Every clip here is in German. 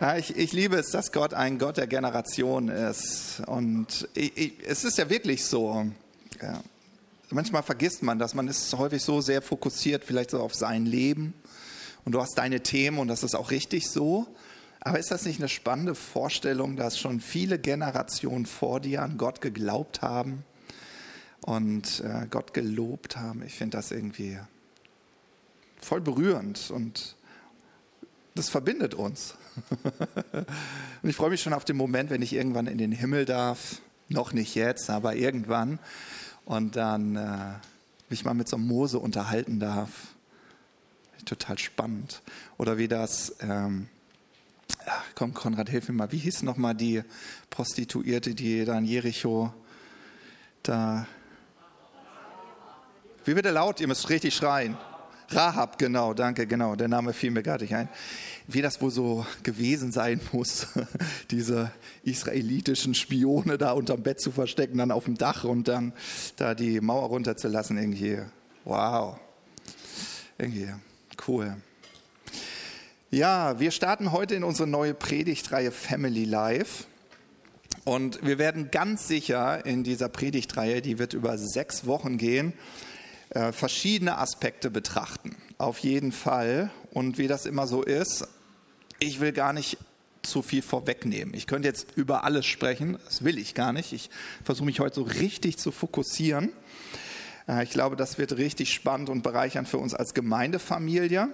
Ja, ich, ich liebe es, dass Gott ein Gott der Generation ist. Und ich, ich, es ist ja wirklich so. Ja. Manchmal vergisst man das. Man ist häufig so sehr fokussiert, vielleicht so auf sein Leben. Und du hast deine Themen und das ist auch richtig so. Aber ist das nicht eine spannende Vorstellung, dass schon viele Generationen vor dir an Gott geglaubt haben und äh, Gott gelobt haben? Ich finde das irgendwie voll berührend und das verbindet uns. und ich freue mich schon auf den Moment, wenn ich irgendwann in den Himmel darf. Noch nicht jetzt, aber irgendwann. Und dann äh, mich mal mit so einem Mose unterhalten darf. Total spannend. Oder wie das, ähm, ach, komm Konrad, hilf mir mal, wie hieß nochmal die Prostituierte, die da in Jericho da... Wie der laut? Ihr müsst richtig schreien. Rahab, genau, danke, genau, der Name fiel mir gerade nicht ein wie das wohl so gewesen sein muss, diese israelitischen Spione da unterm Bett zu verstecken, dann auf dem Dach und dann da die Mauer runterzulassen. Irgendwie, wow, irgendwie cool. Ja, wir starten heute in unsere neue Predigtreihe Family Life. Und wir werden ganz sicher in dieser Predigtreihe, die wird über sechs Wochen gehen, äh, verschiedene Aspekte betrachten. Auf jeden Fall. Und wie das immer so ist, ich will gar nicht zu viel vorwegnehmen. Ich könnte jetzt über alles sprechen, das will ich gar nicht. Ich versuche mich heute so richtig zu fokussieren. Äh, ich glaube, das wird richtig spannend und bereichernd für uns als Gemeindefamilie.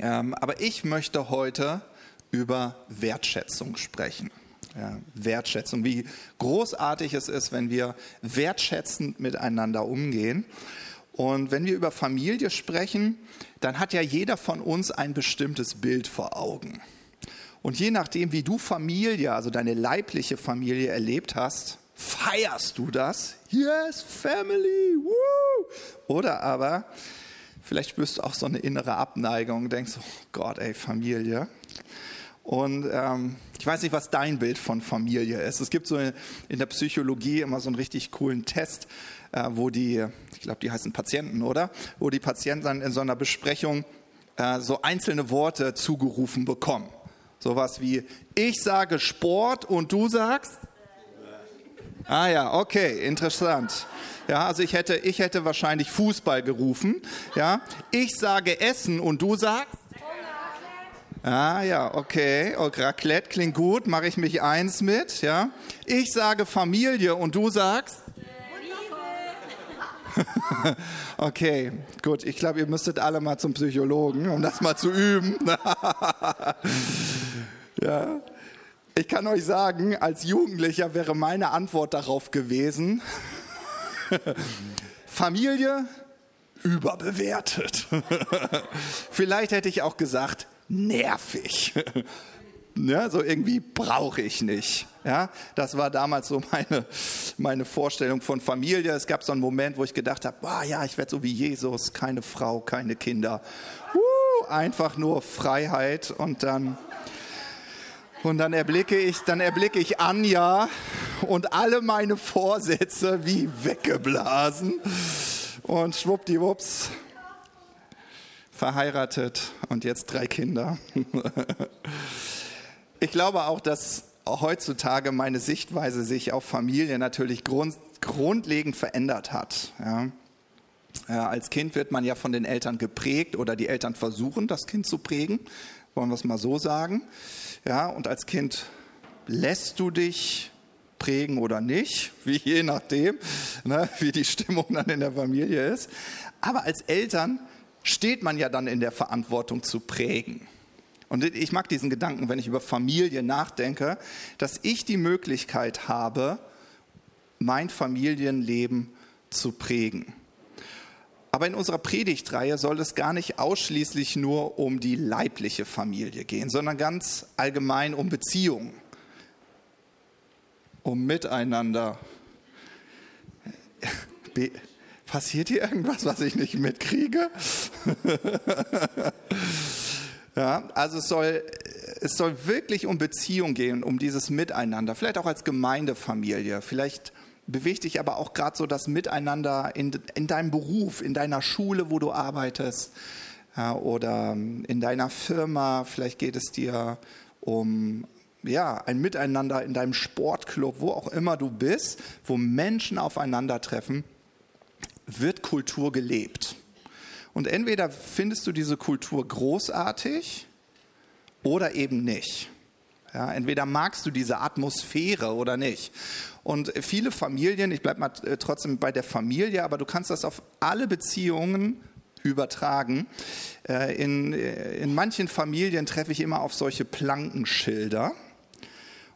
Ähm, aber ich möchte heute über Wertschätzung sprechen. Ja, Wertschätzung, wie großartig es ist, wenn wir wertschätzend miteinander umgehen. Und wenn wir über Familie sprechen, dann hat ja jeder von uns ein bestimmtes Bild vor Augen. Und je nachdem, wie du Familie, also deine leibliche Familie erlebt hast, feierst du das. Yes, Family, woo! Oder aber vielleicht spürst du auch so eine innere Abneigung und denkst, oh Gott, ey, Familie. Und ähm, ich weiß nicht, was dein Bild von Familie ist. Es gibt so in der Psychologie immer so einen richtig coolen Test, äh, wo die, ich glaube, die heißen Patienten, oder? Wo die Patienten dann in so einer Besprechung äh, so einzelne Worte zugerufen bekommen. Sowas wie, ich sage Sport und du sagst? Ah ja, okay, interessant. Ja, also ich hätte, ich hätte wahrscheinlich Fußball gerufen. Ja, ich sage Essen und du sagst? Ah ja, okay. Oh, Raclette klingt gut, mache ich mich eins mit. Ja, ich sage Familie und du sagst? okay, gut. Ich glaube, ihr müsstet alle mal zum Psychologen, um das mal zu üben. ja. Ich kann euch sagen, als Jugendlicher wäre meine Antwort darauf gewesen, Familie überbewertet. Vielleicht hätte ich auch gesagt, nervig. Ja, so irgendwie brauche ich nicht. Ja, das war damals so meine, meine Vorstellung von Familie. Es gab so einen Moment, wo ich gedacht habe, ja, ich werde so wie Jesus, keine Frau, keine Kinder. Uh, einfach nur Freiheit und dann und dann erblicke ich, dann erblicke ich Anja und alle meine Vorsätze wie weggeblasen und schwuppdiwupps verheiratet und jetzt drei Kinder. Ich glaube auch, dass heutzutage meine Sichtweise sich auf Familie natürlich grund, grundlegend verändert hat. Ja. Ja, als Kind wird man ja von den Eltern geprägt oder die Eltern versuchen, das Kind zu prägen, wollen wir es mal so sagen. Ja, und als Kind lässt du dich prägen oder nicht, wie je nachdem, ne, wie die Stimmung dann in der Familie ist. Aber als Eltern steht man ja dann in der Verantwortung zu prägen. Und ich mag diesen Gedanken, wenn ich über Familie nachdenke, dass ich die Möglichkeit habe, mein Familienleben zu prägen. Aber in unserer Predigtreihe soll es gar nicht ausschließlich nur um die leibliche Familie gehen, sondern ganz allgemein um Beziehungen, um Miteinander. Passiert hier irgendwas, was ich nicht mitkriege? Ja, also es soll, es soll wirklich um Beziehung gehen, um dieses Miteinander, vielleicht auch als Gemeindefamilie, vielleicht bewegt dich aber auch gerade so das Miteinander in, in deinem Beruf, in deiner Schule, wo du arbeitest ja, oder in deiner Firma, vielleicht geht es dir um ja, ein Miteinander in deinem Sportclub, wo auch immer du bist, wo Menschen aufeinandertreffen, wird Kultur gelebt. Und entweder findest du diese Kultur großartig oder eben nicht. Ja, entweder magst du diese Atmosphäre oder nicht. Und viele Familien, ich bleibe mal äh, trotzdem bei der Familie, aber du kannst das auf alle Beziehungen übertragen. Äh, in, äh, in manchen Familien treffe ich immer auf solche Plankenschilder.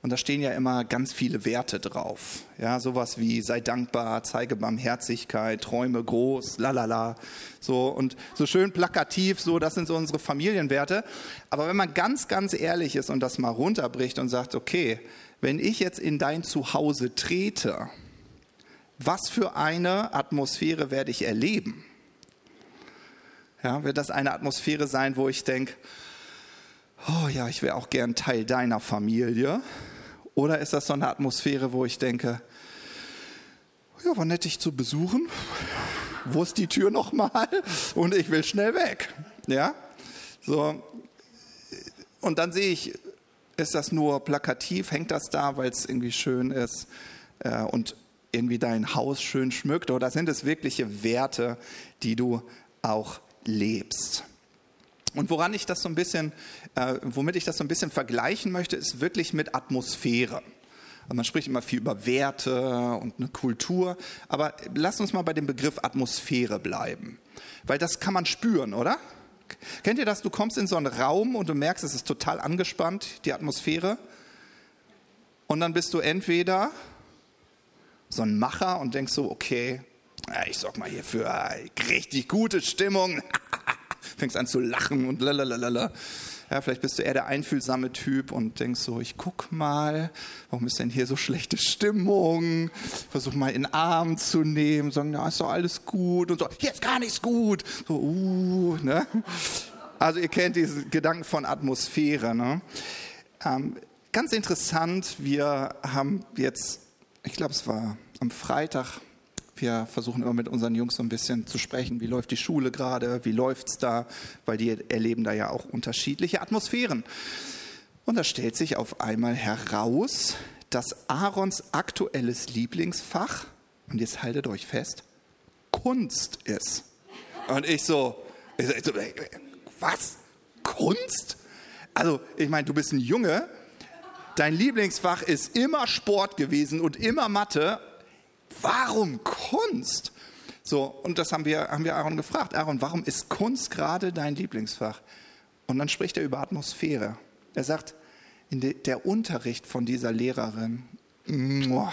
Und da stehen ja immer ganz viele Werte drauf. Ja, sowas wie sei dankbar, zeige Barmherzigkeit, träume groß, lalala. So und so schön plakativ, so das sind so unsere Familienwerte. Aber wenn man ganz, ganz ehrlich ist und das mal runterbricht und sagt, okay, wenn ich jetzt in dein Zuhause trete, was für eine Atmosphäre werde ich erleben? Ja, wird das eine Atmosphäre sein, wo ich denke, oh ja, ich wäre auch gern Teil deiner Familie? Oder ist das so eine Atmosphäre, wo ich denke, ja, war nett, dich zu besuchen. Wo ist die Tür nochmal? Und ich will schnell weg. Ja? So. Und dann sehe ich, ist das nur plakativ? Hängt das da, weil es irgendwie schön ist äh, und irgendwie dein Haus schön schmückt? Oder sind es wirkliche Werte, die du auch lebst? Und woran ich das so ein bisschen, äh, womit ich das so ein bisschen vergleichen möchte, ist wirklich mit Atmosphäre. Also man spricht immer viel über Werte und eine Kultur, aber lass uns mal bei dem Begriff Atmosphäre bleiben, weil das kann man spüren, oder? Kennt ihr das? Du kommst in so einen Raum und du merkst, es ist total angespannt, die Atmosphäre. Und dann bist du entweder so ein Macher und denkst so, okay, ich sorg mal hier für richtig gute Stimmung. fängst an zu lachen und lalalala. Ja, vielleicht bist du eher der einfühlsame Typ und denkst so, ich guck mal, warum ist denn hier so schlechte Stimmung? Versuch mal in den Arm zu nehmen, sagen, ja, ist doch alles gut und so, hier ist gar nichts gut. So, uh, ne? Also ihr kennt diesen Gedanken von Atmosphäre. Ne? Ähm, ganz interessant, wir haben jetzt, ich glaube es war am Freitag, wir versuchen immer mit unseren Jungs so ein bisschen zu sprechen, wie läuft die Schule gerade, wie läuft es da, weil die erleben da ja auch unterschiedliche Atmosphären. Und da stellt sich auf einmal heraus, dass Aarons aktuelles Lieblingsfach, und jetzt haltet euch fest, Kunst ist. Und ich so, ich so was? Kunst? Also, ich meine, du bist ein Junge, dein Lieblingsfach ist immer Sport gewesen und immer Mathe warum Kunst? So, und das haben wir, haben wir Aaron gefragt. Aaron, warum ist Kunst gerade dein Lieblingsfach? Und dann spricht er über Atmosphäre. Er sagt, de, der Unterricht von dieser Lehrerin muah,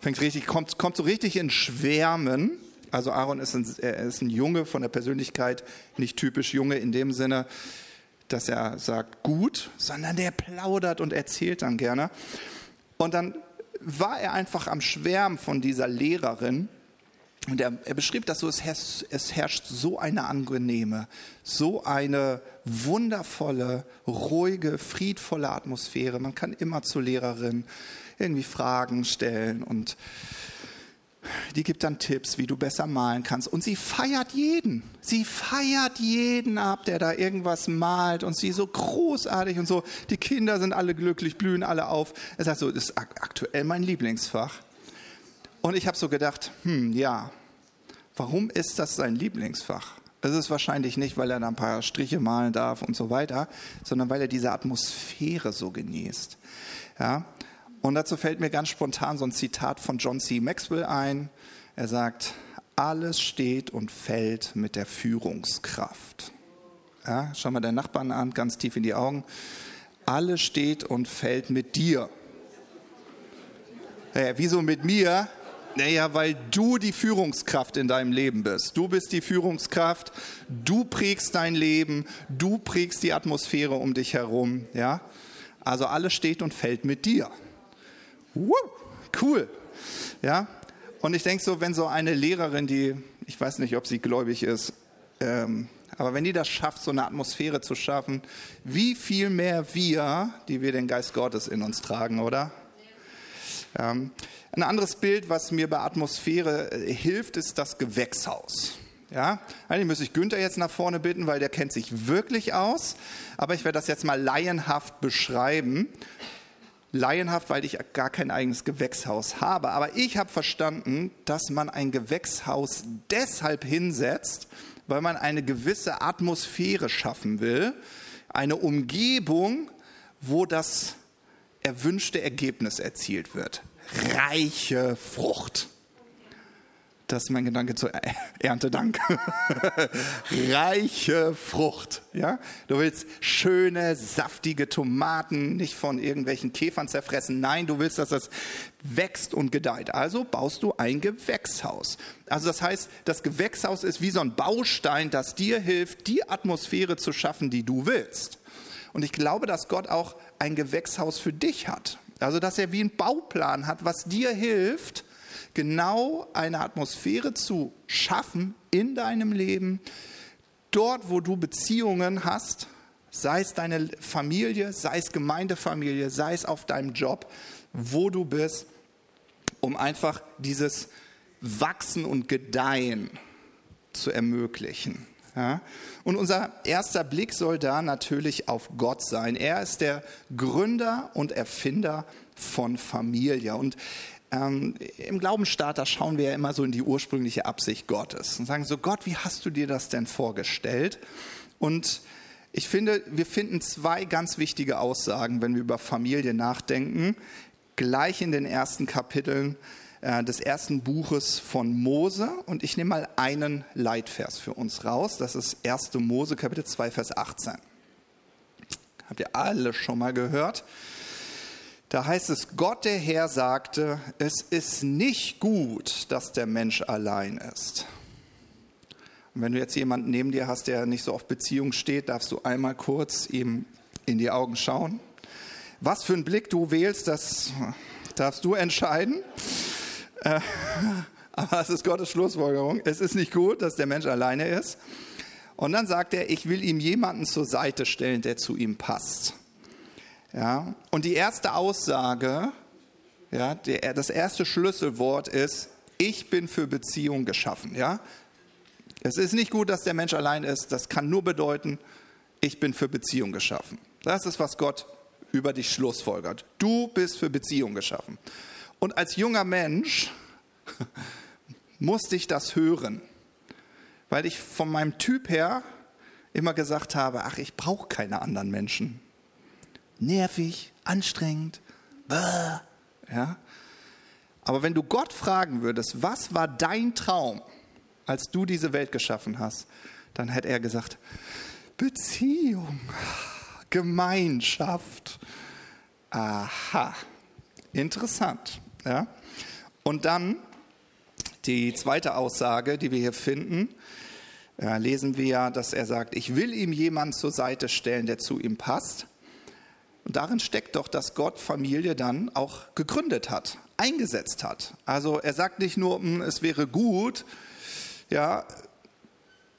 fängt richtig, kommt, kommt so richtig in Schwärmen. Also Aaron ist ein, er ist ein Junge von der Persönlichkeit, nicht typisch Junge in dem Sinne, dass er sagt gut, sondern der plaudert und erzählt dann gerne. Und dann war er einfach am Schwärmen von dieser Lehrerin. Und er, er beschrieb das so, es herrscht, es herrscht so eine angenehme, so eine wundervolle, ruhige, friedvolle Atmosphäre. Man kann immer zur Lehrerin irgendwie Fragen stellen und die gibt dann Tipps, wie du besser malen kannst. Und sie feiert jeden. Sie feiert jeden ab, der da irgendwas malt und sie so großartig und so. Die Kinder sind alle glücklich, blühen alle auf. Er sagt so, das ist aktuell mein Lieblingsfach. Und ich habe so gedacht, hm, ja, warum ist das sein Lieblingsfach? Es ist wahrscheinlich nicht, weil er da ein paar Striche malen darf und so weiter, sondern weil er diese Atmosphäre so genießt. Ja, und dazu fällt mir ganz spontan so ein Zitat von John C. Maxwell ein. Er sagt, alles steht und fällt mit der Führungskraft. Ja, schau mal deinen Nachbarn an, ganz tief in die Augen. Alles steht und fällt mit dir. Ja, wieso mit mir? Naja, weil du die Führungskraft in deinem Leben bist. Du bist die Führungskraft, du prägst dein Leben, du prägst die Atmosphäre um dich herum. Ja? Also alles steht und fällt mit dir. Woo, cool. Ja, und ich denke so, wenn so eine Lehrerin, die, ich weiß nicht, ob sie gläubig ist, ähm, aber wenn die das schafft, so eine Atmosphäre zu schaffen, wie viel mehr wir, die wir den Geist Gottes in uns tragen, oder? Ähm, ein anderes Bild, was mir bei Atmosphäre äh, hilft, ist das Gewächshaus. Ja, eigentlich müsste ich Günther jetzt nach vorne bitten, weil der kennt sich wirklich aus. Aber ich werde das jetzt mal laienhaft beschreiben. Laienhaft, weil ich gar kein eigenes Gewächshaus habe. Aber ich habe verstanden, dass man ein Gewächshaus deshalb hinsetzt, weil man eine gewisse Atmosphäre schaffen will. Eine Umgebung, wo das erwünschte Ergebnis erzielt wird. Reiche Frucht. Das ist mein Gedanke zur Erntedank. Reiche Frucht. Ja? Du willst schöne, saftige Tomaten, nicht von irgendwelchen Käfern zerfressen. Nein, du willst, dass das wächst und gedeiht. Also baust du ein Gewächshaus. Also das heißt, das Gewächshaus ist wie so ein Baustein, das dir hilft, die Atmosphäre zu schaffen, die du willst. Und ich glaube, dass Gott auch ein Gewächshaus für dich hat. Also dass er wie einen Bauplan hat, was dir hilft, genau eine Atmosphäre zu schaffen in deinem Leben, dort, wo du Beziehungen hast, sei es deine Familie, sei es Gemeindefamilie, sei es auf deinem Job, wo du bist, um einfach dieses Wachsen und Gedeihen zu ermöglichen. Ja? Und unser erster Blick soll da natürlich auf Gott sein. Er ist der Gründer und Erfinder von Familie. Und ähm, im Glaubensstarter schauen wir ja immer so in die ursprüngliche Absicht Gottes und sagen so, Gott, wie hast du dir das denn vorgestellt? Und ich finde, wir finden zwei ganz wichtige Aussagen, wenn wir über Familie nachdenken, gleich in den ersten Kapiteln äh, des ersten Buches von Mose. Und ich nehme mal einen Leitvers für uns raus. Das ist 1. Mose, Kapitel 2, Vers 18. Habt ihr alle schon mal gehört? Da heißt es, Gott der Herr sagte, es ist nicht gut, dass der Mensch allein ist. Und wenn du jetzt jemanden neben dir hast, der nicht so auf Beziehung steht, darfst du einmal kurz ihm in die Augen schauen. Was für einen Blick du wählst, das darfst du entscheiden. Äh, aber es ist Gottes Schlussfolgerung. Es ist nicht gut, dass der Mensch alleine ist. Und dann sagt er, ich will ihm jemanden zur Seite stellen, der zu ihm passt. Ja? Und die erste Aussage, ja, der, das erste Schlüsselwort ist, ich bin für Beziehung geschaffen. Ja? Es ist nicht gut, dass der Mensch allein ist. Das kann nur bedeuten, ich bin für Beziehung geschaffen. Das ist, was Gott über dich schlussfolgert. Du bist für Beziehung geschaffen. Und als junger Mensch musste ich das hören, weil ich von meinem Typ her immer gesagt habe, ach, ich brauche keine anderen Menschen nervig, anstrengend. Bäh. Ja? Aber wenn du Gott fragen würdest, was war dein Traum, als du diese Welt geschaffen hast, dann hätte er gesagt, Beziehung, Gemeinschaft. Aha, interessant. Ja? Und dann die zweite Aussage, die wir hier finden, äh, lesen wir, dass er sagt, ich will ihm jemanden zur Seite stellen, der zu ihm passt. Und darin steckt doch, dass Gott Familie dann auch gegründet hat, eingesetzt hat. Also er sagt nicht nur, hm, es wäre gut, ja,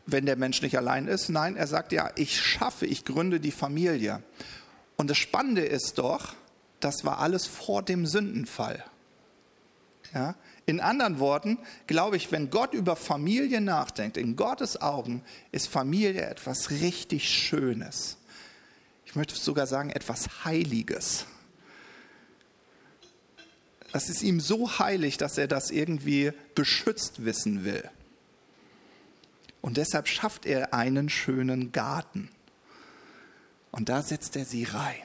wenn der Mensch nicht allein ist. Nein, er sagt ja, ich schaffe, ich gründe die Familie. Und das Spannende ist doch, das war alles vor dem Sündenfall. Ja? In anderen Worten, glaube ich, wenn Gott über Familie nachdenkt, in Gottes Augen ist Familie etwas richtig Schönes ich möchte sogar sagen, etwas Heiliges. Das ist ihm so heilig, dass er das irgendwie beschützt wissen will. Und deshalb schafft er einen schönen Garten. Und da setzt er sie rein.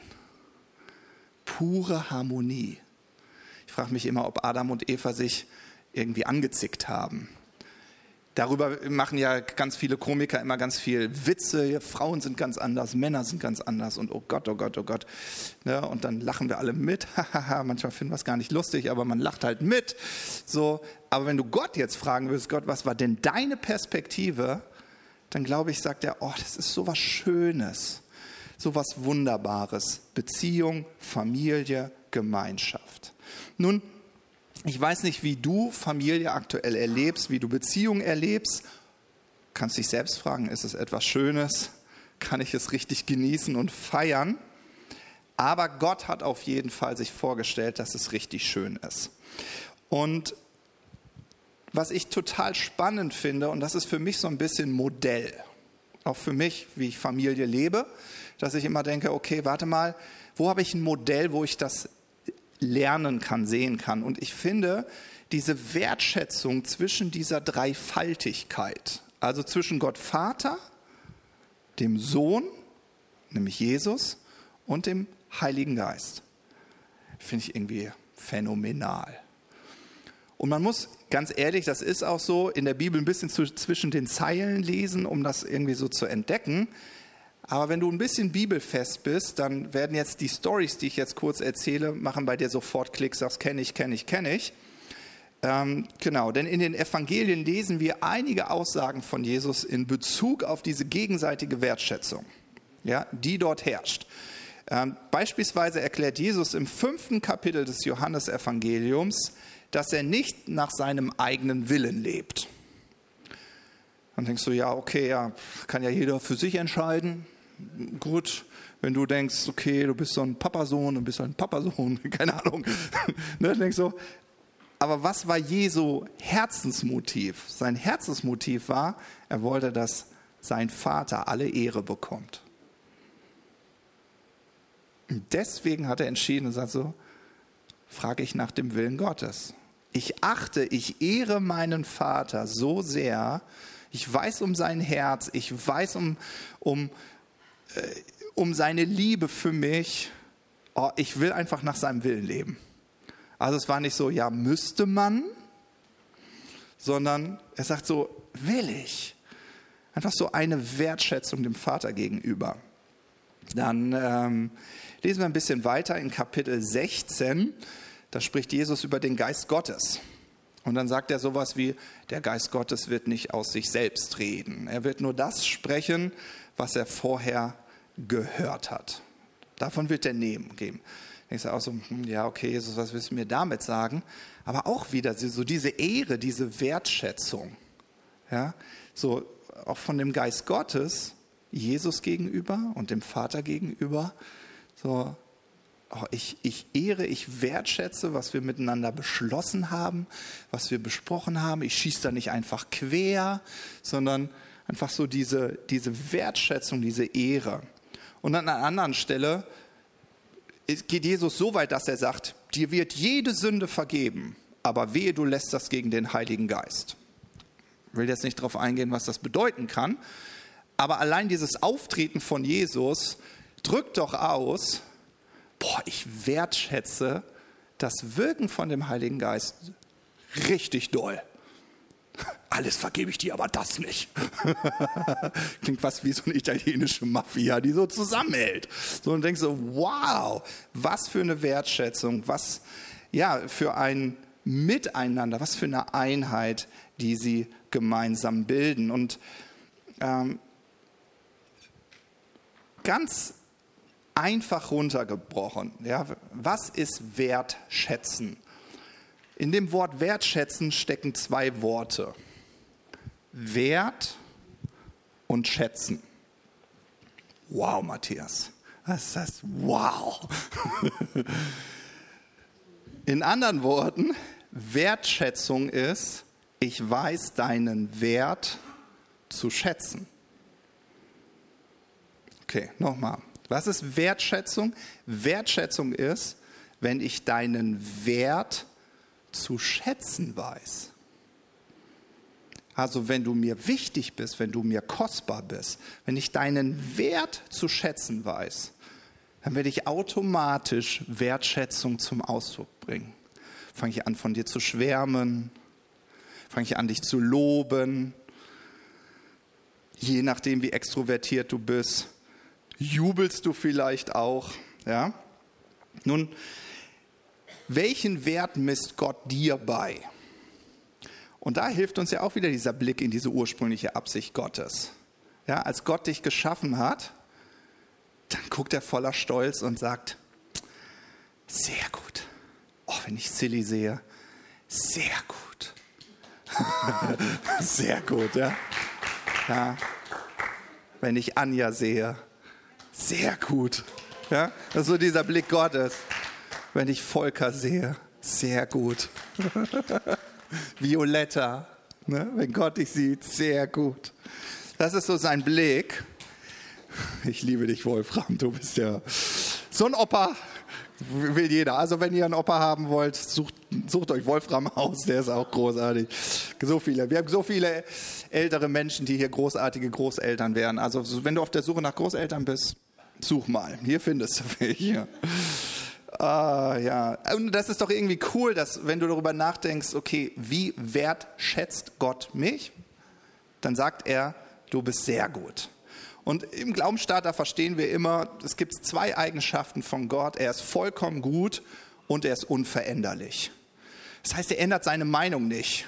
Pure Harmonie. Ich frage mich immer, ob Adam und Eva sich irgendwie angezickt haben. Darüber machen ja ganz viele Komiker immer ganz viel Witze. Frauen sind ganz anders, Männer sind ganz anders und oh Gott, oh Gott, oh Gott. Ne? Und dann lachen wir alle mit. Manchmal finden wir es gar nicht lustig, aber man lacht halt mit. So, aber wenn du Gott jetzt fragen würdest, Gott, was war denn deine Perspektive? Dann glaube ich, sagt er, oh, das ist so was Schönes, so was Wunderbares. Beziehung, Familie, Gemeinschaft. Nun, ich weiß nicht, wie du Familie aktuell erlebst, wie du Beziehungen erlebst. Kannst dich selbst fragen, ist es etwas Schönes? Kann ich es richtig genießen und feiern? Aber Gott hat auf jeden Fall sich vorgestellt, dass es richtig schön ist. Und was ich total spannend finde, und das ist für mich so ein bisschen Modell, auch für mich, wie ich Familie lebe, dass ich immer denke, okay, warte mal, wo habe ich ein Modell, wo ich das lernen kann, sehen kann? Und ich finde diese Wertschätzung zwischen dieser Dreifaltigkeit, also zwischen Gott Vater, dem Sohn, nämlich Jesus, und dem Heiligen Geist, finde ich irgendwie phänomenal. Und man muss ganz ehrlich, das ist auch so, in der Bibel ein bisschen zu, zwischen den Zeilen lesen, um das irgendwie so zu entdecken. Aber wenn du ein bisschen bibelfest bist, dann werden jetzt die Stories, die ich jetzt kurz erzähle, machen bei dir sofort Klick, sagst, kenne ich, kenne ich, kenne ich. Ähm, genau, denn in den Evangelien lesen wir einige Aussagen von Jesus in Bezug auf diese gegenseitige Wertschätzung, ja, die dort herrscht. Ähm, beispielsweise erklärt Jesus im fünften Kapitel des Johannesevangeliums, dass er nicht nach seinem eigenen Willen lebt. Dann denkst du, ja, okay, ja, kann ja jeder für sich entscheiden. Gut, wenn du denkst, okay, du bist so ein Papasohn und bist ein Papasohn, keine Ahnung. ne, denkst du, aber was war Jesu Herzensmotiv? Sein Herzensmotiv war, er wollte, dass sein Vater alle Ehre bekommt. Und deswegen hat er entschieden und sagt so, frage ich nach dem Willen Gottes. Ich achte, ich ehre meinen Vater so sehr, ich weiß um sein Herz, ich weiß um, um, um seine Liebe für mich. Oh, ich will einfach nach seinem Willen leben. Also es war nicht so, ja, müsste man, sondern er sagt so, will ich. Einfach so eine Wertschätzung dem Vater gegenüber. Dann ähm, lesen wir ein bisschen weiter in Kapitel 16. Da spricht Jesus über den Geist Gottes. Und dann sagt er sowas wie, der Geist Gottes wird nicht aus sich selbst reden. Er wird nur das sprechen, was er vorher gehört hat. Davon wird er nehmen geben. Ich sage auch so, hm, ja, okay, Jesus, was willst du mir damit sagen? Aber auch wieder so diese Ehre, diese Wertschätzung, ja, so auch von dem Geist Gottes Jesus gegenüber und dem Vater gegenüber, so, oh, ich, ich ehre, ich wertschätze, was wir miteinander beschlossen haben, was wir besprochen haben. Ich schieße da nicht einfach quer, sondern einfach so diese, diese Wertschätzung, diese Ehre. Und an einer anderen Stelle geht Jesus so weit, dass er sagt, dir wird jede Sünde vergeben, aber wehe, du lässt das gegen den Heiligen Geist. Ich will jetzt nicht darauf eingehen, was das bedeuten kann, aber allein dieses Auftreten von Jesus drückt doch aus, boah, ich wertschätze das Wirken von dem Heiligen Geist richtig doll. Alles vergebe ich dir, aber das nicht. Klingt fast wie so eine italienische Mafia, die so zusammenhält. So und denkst so, wow, was für eine Wertschätzung, was ja für ein Miteinander, was für eine Einheit, die sie gemeinsam bilden. Und ähm, ganz einfach runtergebrochen, ja, was ist Wertschätzen? In dem Wort wertschätzen stecken zwei Worte. Wert und schätzen. Wow, Matthias. Das? Wow. In anderen Worten, Wertschätzung ist, ich weiß deinen Wert zu schätzen. Okay, nochmal. Was ist Wertschätzung? Wertschätzung ist, wenn ich deinen Wert zu schätzen weiß. Also wenn du mir wichtig bist, wenn du mir kostbar bist, wenn ich deinen Wert zu schätzen weiß, dann werde ich automatisch Wertschätzung zum Ausdruck bringen. Fange ich an, von dir zu schwärmen, fange ich an, dich zu loben, je nachdem, wie extrovertiert du bist, jubelst du vielleicht auch, ja? Nun, welchen Wert misst Gott dir bei? Und da hilft uns ja auch wieder dieser Blick in diese ursprüngliche Absicht Gottes. Ja, als Gott dich geschaffen hat, dann guckt er voller Stolz und sagt, sehr gut. Oh, wenn ich Silly sehe, sehr gut. sehr gut, ja. ja. Wenn ich Anja sehe, sehr gut. Ja, das ist so dieser Blick Gottes wenn ich Volker sehe. Sehr gut. Violetta, ne? wenn Gott dich sieht, sehr gut. Das ist so sein Blick. Ich liebe dich, Wolfram, du bist ja so ein Opa, will jeder. Also wenn ihr einen Opa haben wollt, sucht, sucht euch Wolfram aus, der ist auch großartig. So viele. Wir haben so viele ältere Menschen, die hier großartige Großeltern wären. Also wenn du auf der Suche nach Großeltern bist, such mal. Hier findest du welche. Ah, ja. Und das ist doch irgendwie cool, dass wenn du darüber nachdenkst, okay, wie wertschätzt Gott mich? Dann sagt er, du bist sehr gut. Und im Glaubensstarter verstehen wir immer, es gibt zwei Eigenschaften von Gott. Er ist vollkommen gut und er ist unveränderlich. Das heißt, er ändert seine Meinung nicht.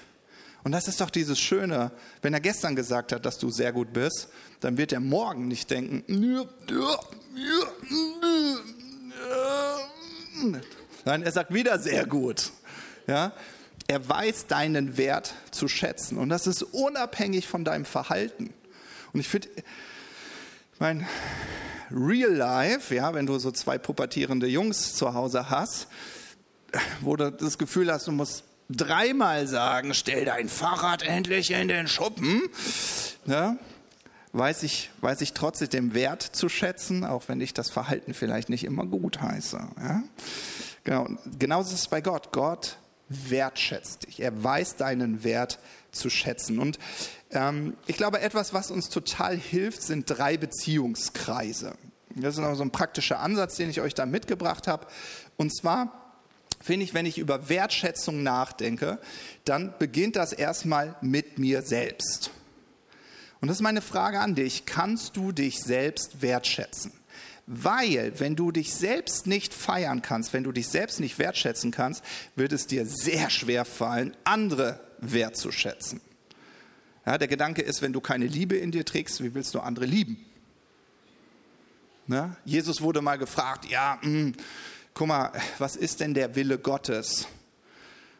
Und das ist doch dieses Schöne, wenn er gestern gesagt hat, dass du sehr gut bist, dann wird er morgen nicht denken, nein, er sagt wieder sehr gut. Ja? Er weiß deinen Wert zu schätzen und das ist unabhängig von deinem Verhalten. Und ich finde, mein Real Life, ja, wenn du so zwei pubertierende Jungs zu Hause hast, wo du das Gefühl hast, du musst dreimal sagen, stell dein Fahrrad endlich in den Schuppen, ja, weiß ich, weiß ich trotzdem den Wert zu schätzen, auch wenn ich das Verhalten vielleicht nicht immer gut heiße. Ja? Genau. Genauso ist es bei Gott. Gott wertschätzt dich. Er weiß deinen Wert zu schätzen. Und ähm, ich glaube, etwas, was uns total hilft, sind drei Beziehungskreise. Das ist noch so ein praktischer Ansatz, den ich euch da mitgebracht habe. Und zwar finde ich, wenn ich über Wertschätzung nachdenke, dann beginnt das erstmal mit mir selbst. Und das ist meine Frage an dich. Kannst du dich selbst wertschätzen? Weil, wenn du dich selbst nicht feiern kannst, wenn du dich selbst nicht wertschätzen kannst, wird es dir sehr schwer fallen, andere wertzuschätzen. Ja, der Gedanke ist, wenn du keine Liebe in dir trägst, wie willst du andere lieben? Ne? Jesus wurde mal gefragt, ja, mh, hm, guck mal, was ist denn der Wille Gottes?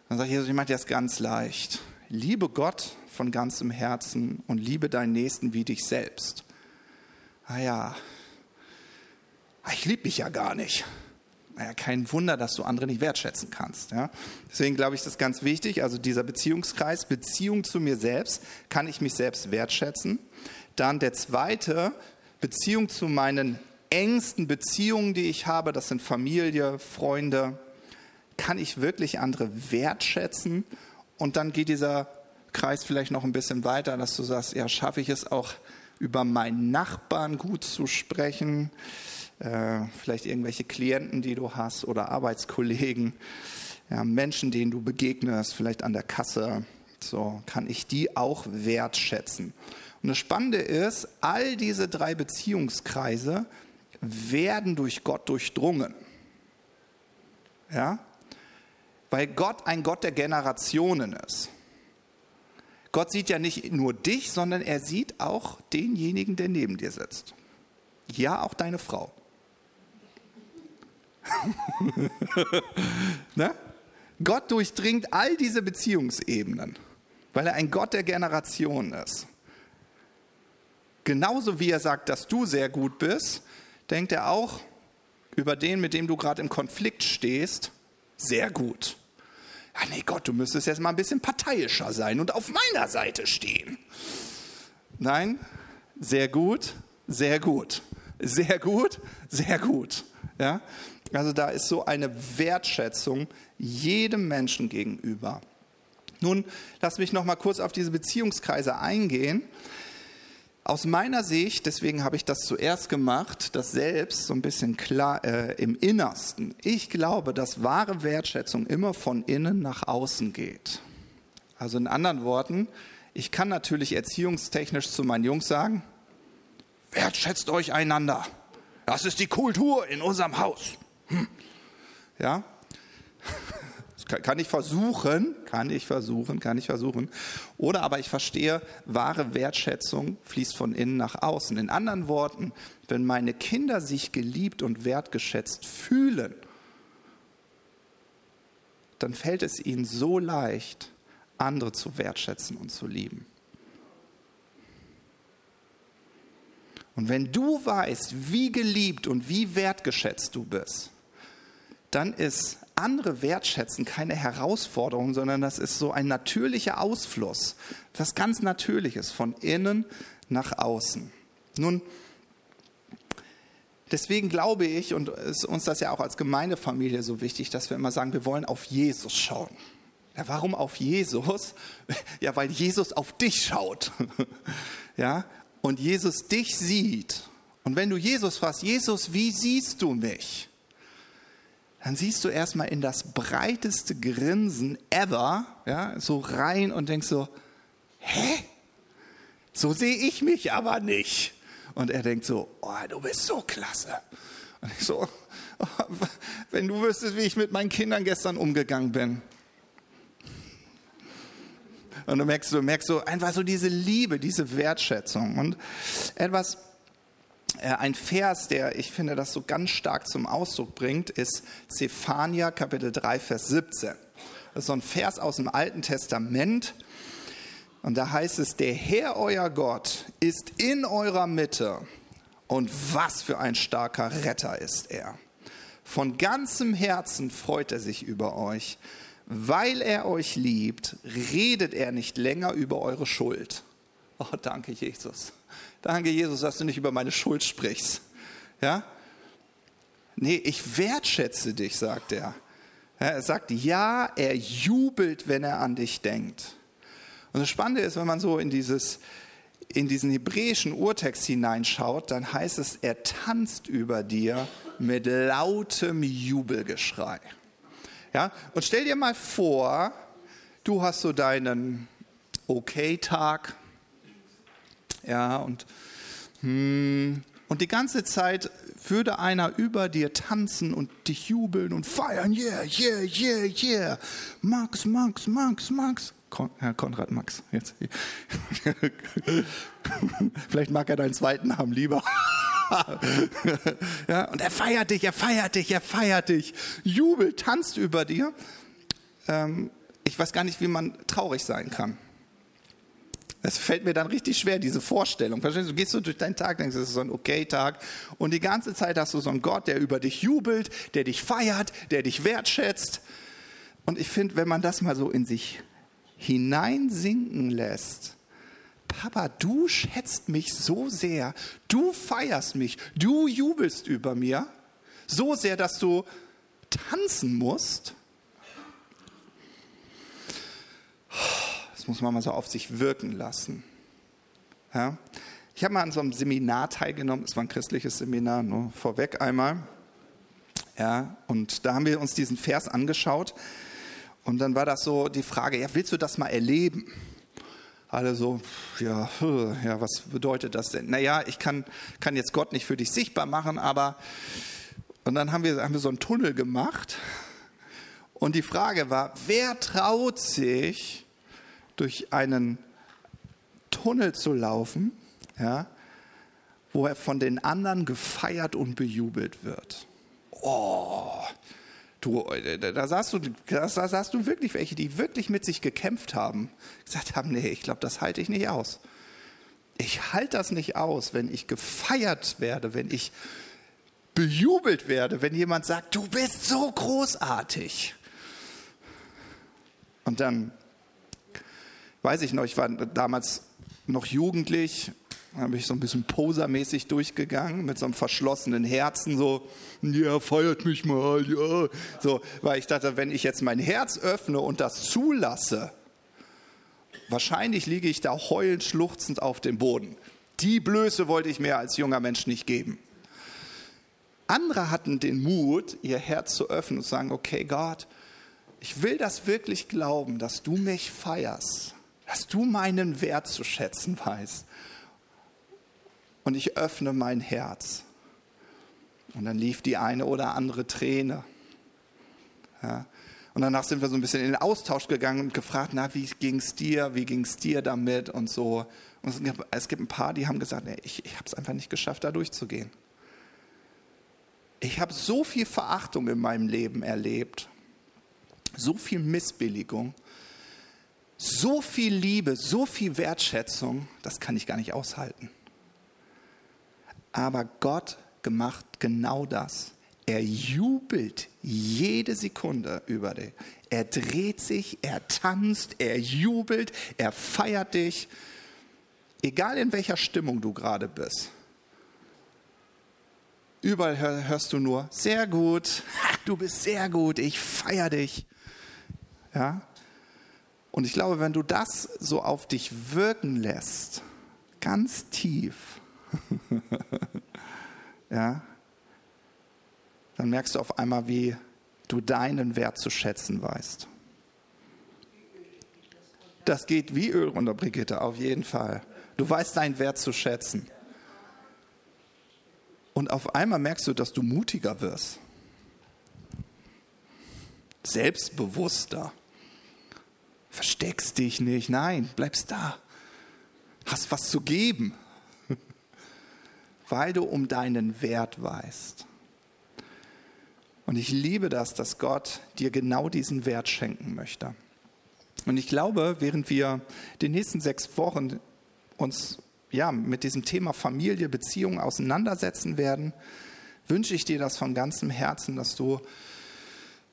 Dann sagt Jesus, ich mache dir das ganz leicht. Liebe Gott von ganzem Herzen und liebe deinen Nächsten wie dich selbst. Ah ja, ich liebe mich ja gar nicht. Naja, kein Wunder, dass du andere nicht wertschätzen kannst. Ja? Deswegen glaube ich, das ist ganz wichtig. Also dieser Beziehungskreis, Beziehung zu mir selbst, kann ich mich selbst wertschätzen. Dann der zweite, Beziehung zu meinen engsten Beziehungen, die ich habe, das sind Familie, Freunde. Kann ich wirklich andere wertschätzen? Und dann geht dieser Kreis vielleicht noch ein bisschen weiter, dass du sagst, ja, schaffe ich es auch über meinen Nachbarn gut zu sprechen? äh, vielleicht irgendwelche Klienten, die du hast oder Arbeitskollegen, ja, Menschen, denen du begegnest, vielleicht an der Kasse. So kann ich die auch wertschätzen. Und das Spannende ist, all diese drei Beziehungskreise werden durch Gott durchdrungen. Ja? Weil Gott ein Gott der Generationen ist. Gott sieht ja nicht nur dich, sondern er sieht auch denjenigen, der neben dir sitzt. Ja, auch deine Frau. ne? Gott durchdringt all diese Beziehungsebenen, weil er ein Gott der Generation ist. Genauso wie er sagt, dass du sehr gut bist, denkt er auch über den, mit dem du gerade im Konflikt stehst, sehr gut. Ja, nee, Gott, du müsstest jetzt mal ein bisschen parteiischer sein und auf meiner Seite stehen. Nein, sehr gut, sehr gut, sehr gut, sehr gut. Ja? Also da ist so eine Wertschätzung jedem Menschen gegenüber. Nun, lass mich noch mal kurz auf diese Beziehungskreise eingehen. Aus meiner Sicht, deswegen habe ich das zuerst gemacht, das selbst so ein bisschen klar äh, im Innersten. Ich glaube, dass wahre Wertschätzung immer von innen nach außen geht. Also in anderen Worten, ich kann natürlich erziehungstechnisch zu meinen Jungs sagen, wertschätzt euch einander. Das ist die Kultur in unserem Haus. Hm. Ja? Kann ich versuchen, kann ich versuchen, kann ich versuchen. Oder aber ich verstehe, wahre Wertschätzung fließt von innen nach außen. In anderen Worten, wenn meine Kinder sich geliebt und wertgeschätzt fühlen, dann fällt es ihnen so leicht, andere zu wertschätzen und zu lieben. Und wenn du weißt, wie geliebt und wie wertgeschätzt du bist, dann ist andere wertschätzen, keine Herausforderung, sondern das ist so ein natürlicher Ausfluss, was ganz Natürliches von innen nach außen. Nun, deswegen glaube ich, und ist uns das ja auch als Gemeindefamilie so wichtig, dass wir immer sagen, wir wollen auf Jesus schauen. Ja, warum auf Jesus? Ja, weil Jesus auf dich schaut. Ja, und Jesus dich sieht. Und wenn du Jesus fragst, Jesus, wie siehst du mich? Dann siehst du erstmal in das breiteste Grinsen ever, ja, so rein und denkst so, hä? So sehe ich mich aber nicht. Und er denkt so, oh, du bist so klasse. Und ich so, oh, wenn du wüsstest, wie ich mit meinen Kindern gestern umgegangen bin. Und du merkst, du merkst so einfach so diese Liebe, diese Wertschätzung. Und etwas, ein Vers, der ich finde, das so ganz stark zum Ausdruck bringt, ist Zephania Kapitel 3, Vers 17. Das ist so ein Vers aus dem Alten Testament. Und da heißt es, der Herr euer Gott ist in eurer Mitte. Und was für ein starker Retter ist er. Von ganzem Herzen freut er sich über euch. Weil er euch liebt, redet er nicht länger über eure Schuld. Oh, danke, Jesus. Danke, Jesus, dass du nicht über meine Schuld sprichst. Ja? Nee, ich wertschätze dich, sagt er. Er sagt, ja, er jubelt, wenn er an dich denkt. Und das Spannende ist, wenn man so in, dieses, in diesen hebräischen Urtext hineinschaut, dann heißt es, er tanzt über dir mit lautem Jubelgeschrei. Ja? Und stell dir mal vor, du hast so deinen Okay-Tag, ja, und, hm, und die ganze Zeit würde einer über dir tanzen und dich jubeln und feiern, yeah, yeah, yeah, yeah, Max, Max, Max, Max. Kon Herr Konrad Max, jetzt. Vielleicht mag er deinen zweiten Namen lieber. ja, und er feiert dich, er feiert dich, er feiert dich. Jubelt, tanzt über dir. Ähm, ich weiß gar nicht, wie man traurig sein kann. Es fällt mir dann richtig schwer, diese Vorstellung. Du, du gehst so durch deinen Tag, denkst, es ist so ein Okay-Tag. Und die ganze Zeit hast du so einen Gott, der über dich jubelt, der dich feiert, der dich wertschätzt. Und ich finde, wenn man das mal so in sich hineinsinken lässt, Papa, du schätzt mich so sehr, du feierst mich, du jubelst über mir, so sehr, dass du tanzen musst. Das muss man mal so auf sich wirken lassen. Ja? Ich habe mal an so einem Seminar teilgenommen, es war ein christliches Seminar, nur vorweg einmal. Ja, und da haben wir uns diesen Vers angeschaut. Und dann war das so die Frage, ja, willst du das mal erleben? Alle so, ja, ja, was bedeutet das denn? Naja, ich kann, kann jetzt Gott nicht für dich sichtbar machen, aber und dann haben wir, haben wir so einen Tunnel gemacht. Und die Frage war, wer traut sich, durch einen Tunnel zu laufen, ja, wo er von den anderen gefeiert und bejubelt wird? Oh, Du, äh, da sahst du, da sahst du wirklich welche, die wirklich mit sich gekämpft haben, gesagt haben, nee, ich glaube, das halte ich nicht aus. Ich halte das nicht aus, wenn ich gefeiert werde, wenn ich bejubelt werde, wenn jemand sagt, du bist so großartig. Und dann, weiß ich noch, ich war damals noch jugendlich, habe ich so ein bisschen posermäßig durchgegangen, mit so einem verschlossenen Herzen, so, ja, feiert mich mal, ja. So, weil ich dachte, wenn ich jetzt mein Herz öffne und das zulasse, wahrscheinlich liege ich da heulend, schluchzend auf dem Boden. Die Blöße wollte ich mir als junger Mensch nicht geben. Andere hatten den Mut, ihr Herz zu öffnen und zu sagen, okay, Gott, ich will das wirklich glauben, dass du mich feierst, dass du meinen Wert zu schätzen weißt und ich öffne mein Herz. Und dann lief die eine oder andere Träne. Ja. Und danach sind wir so ein bisschen in den Austausch gegangen und gefragt, na, wie ging es dir, wie ging es dir damit und so. Und es gibt ein paar, die haben gesagt, nee, ich, ich habe es einfach nicht geschafft, da durchzugehen. Ich habe so viel Verachtung in meinem Leben erlebt, so viel Missbilligung, so viel Liebe, so viel Wertschätzung, das kann ich gar nicht aushalten. Aber Gott gemacht genau das. Er jubelt jede Sekunde über dich. Er dreht sich, er tanzt, er jubelt, er feiert dich. Egal in welcher Stimmung du gerade bist. Überall hörst du nur, sehr gut, du bist sehr gut, ich feiere dich. Ja? Und ich glaube, wenn du das so auf dich wirken lässt, ganz tief, ja, dann merkst du auf einmal, wie du deinen Wert zu schätzen weißt. Das geht wie Öl runter, Brigitte, auf jeden Fall. Du weißt deinen Wert zu schätzen. Und auf einmal merkst du, dass du mutiger wirst. Selbstbewusster. Versteckst dich nicht. Nein, bleibst da. Hast was zu geben. Weil du um deinen Wert weißt. Und ich liebe das, dass Gott dir genau diesen Wert schenken möchte. Und ich glaube, während wir die nächsten sechs Wochen uns ja, mit diesem Thema Familie, Beziehungen auseinandersetzen werden, wünsche ich dir das von ganzem Herzen, dass du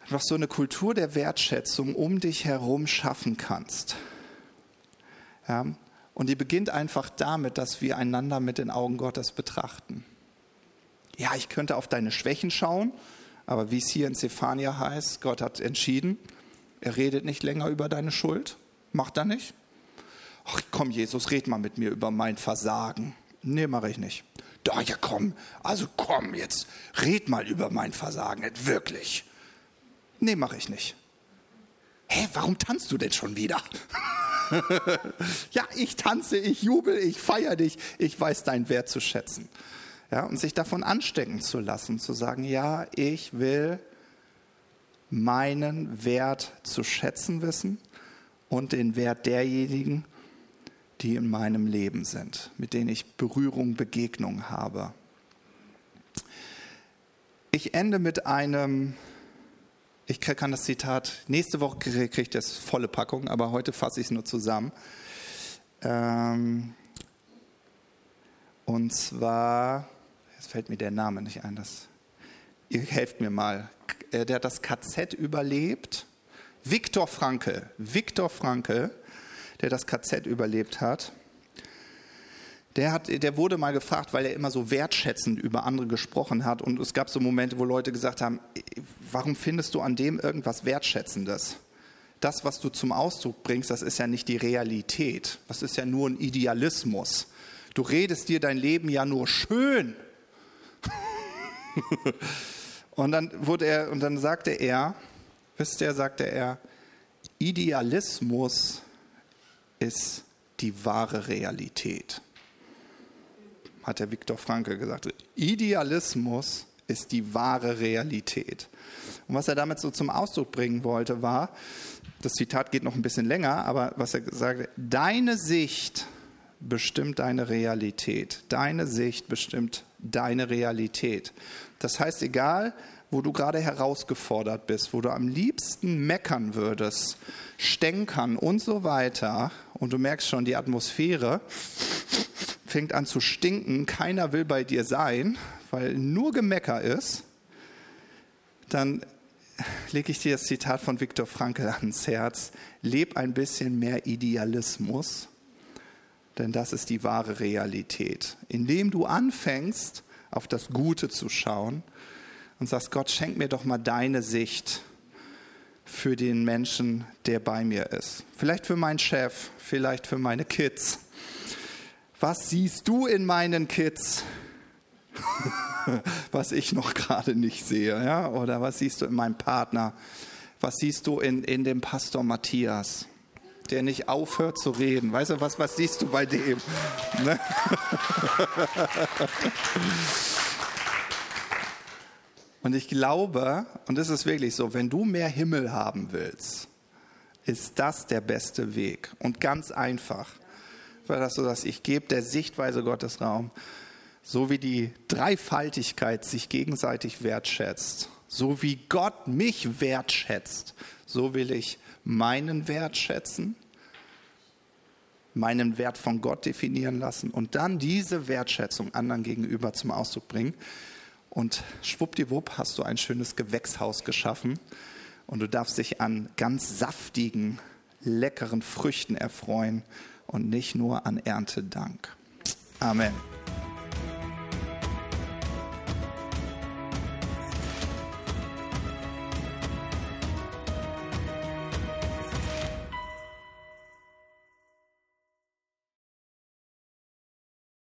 einfach so eine Kultur der Wertschätzung um dich herum schaffen kannst. Ja, und die beginnt einfach damit, dass wir einander mit den Augen Gottes betrachten. Ja, ich könnte auf deine Schwächen schauen, aber wie es hier in Zephania heißt, Gott hat entschieden, er redet nicht länger über deine Schuld. Macht er nicht. Ach komm, Jesus, red mal mit mir über mein Versagen. Nee, mache ich nicht. Da, ja komm, also komm jetzt, red mal über mein Versagen, wirklich. Nee, mache ich nicht. Hä, warum tanzt du denn schon wieder? ja, ich tanze, ich jubel, ich feiere dich, ich weiß deinen Wert zu schätzen. Ja, und sich davon anstecken zu lassen, zu sagen, ja, ich will meinen Wert zu schätzen wissen und den Wert derjenigen, die in meinem Leben sind, mit denen ich Berührung, Begegnung habe. Ich ende mit einem, ich kann das Zitat, nächste Woche kriege ich das volle Packung, aber heute fasse ich es nur zusammen. Ähm, und zwar, jetzt fällt mir der Name nicht ein, das, ihr helft mir mal. Äh, der hat das KZ überlebt. Viktor Frankl. Viktor Frankl der das KZ überlebt hat, der, hat, der wurde mal gefragt, weil er immer so wertschätzend über andere gesprochen hat. Und es gab so Momente, wo Leute gesagt haben, warum findest du an dem irgendwas Wertschätzendes? Das, was du zum Ausdruck bringst, das ist ja nicht die Realität. Das ist ja nur ein Idealismus. Du redest dir dein Leben ja nur schön. und dann wurde er, und dann sagte er, wisst ihr, sagte er, Idealismus ist die wahre Realität. Hat der Viktor Frankl gesagt. Idealismus ist die wahre Realität. Und was er damit so zum Ausdruck bringen wollte, war, das Zitat geht noch ein bisschen länger, aber was er hat, deine Sicht bestimmt deine Realität. Deine Sicht bestimmt deine Realität. Das heißt, egal, wo du gerade herausgefordert bist, wo du am liebsten meckern würdest, stänkern und so weiter, und du merkst schon, die Atmosphäre fängt an zu stinken, keiner will bei dir sein, weil nur Gemecker ist, dann lege ich dir das Zitat von Viktor Frankl ans Herz, leb ein bisschen mehr Idealismus, denn das ist die wahre Realität. Indem du anfängst, auf das Gute zu schauen und sagst, Gott, schenk mir doch mal deine Sicht für den Menschen, der bei mir ist. Vielleicht für meinen Chef, vielleicht für meine Kids. Was siehst du in meinen Kids, was ich noch gerade nicht sehe? Ja? Oder was siehst du in meinem Partner? Was siehst du in, in dem Pastor Matthias, der nicht aufhört zu reden? Weißt du, was, was siehst du bei dem? Ne? Und ich glaube, und es ist wirklich so, wenn du mehr Himmel haben willst, ist das der beste Weg und ganz einfach. Weil das so, dass ich gebe der Sichtweise Gottes Raum, so wie die Dreifaltigkeit sich gegenseitig wertschätzt, so wie Gott mich wertschätzt, so will ich meinen Wert schätzen, meinen Wert von Gott definieren lassen und dann diese Wertschätzung anderen gegenüber zum Ausdruck bringen. Und schwuppdiwupp hast du ein schönes Gewächshaus geschaffen und du darfst dich an ganz saftigen, leckeren Früchten erfreuen und nicht nur an Erntedank. Amen.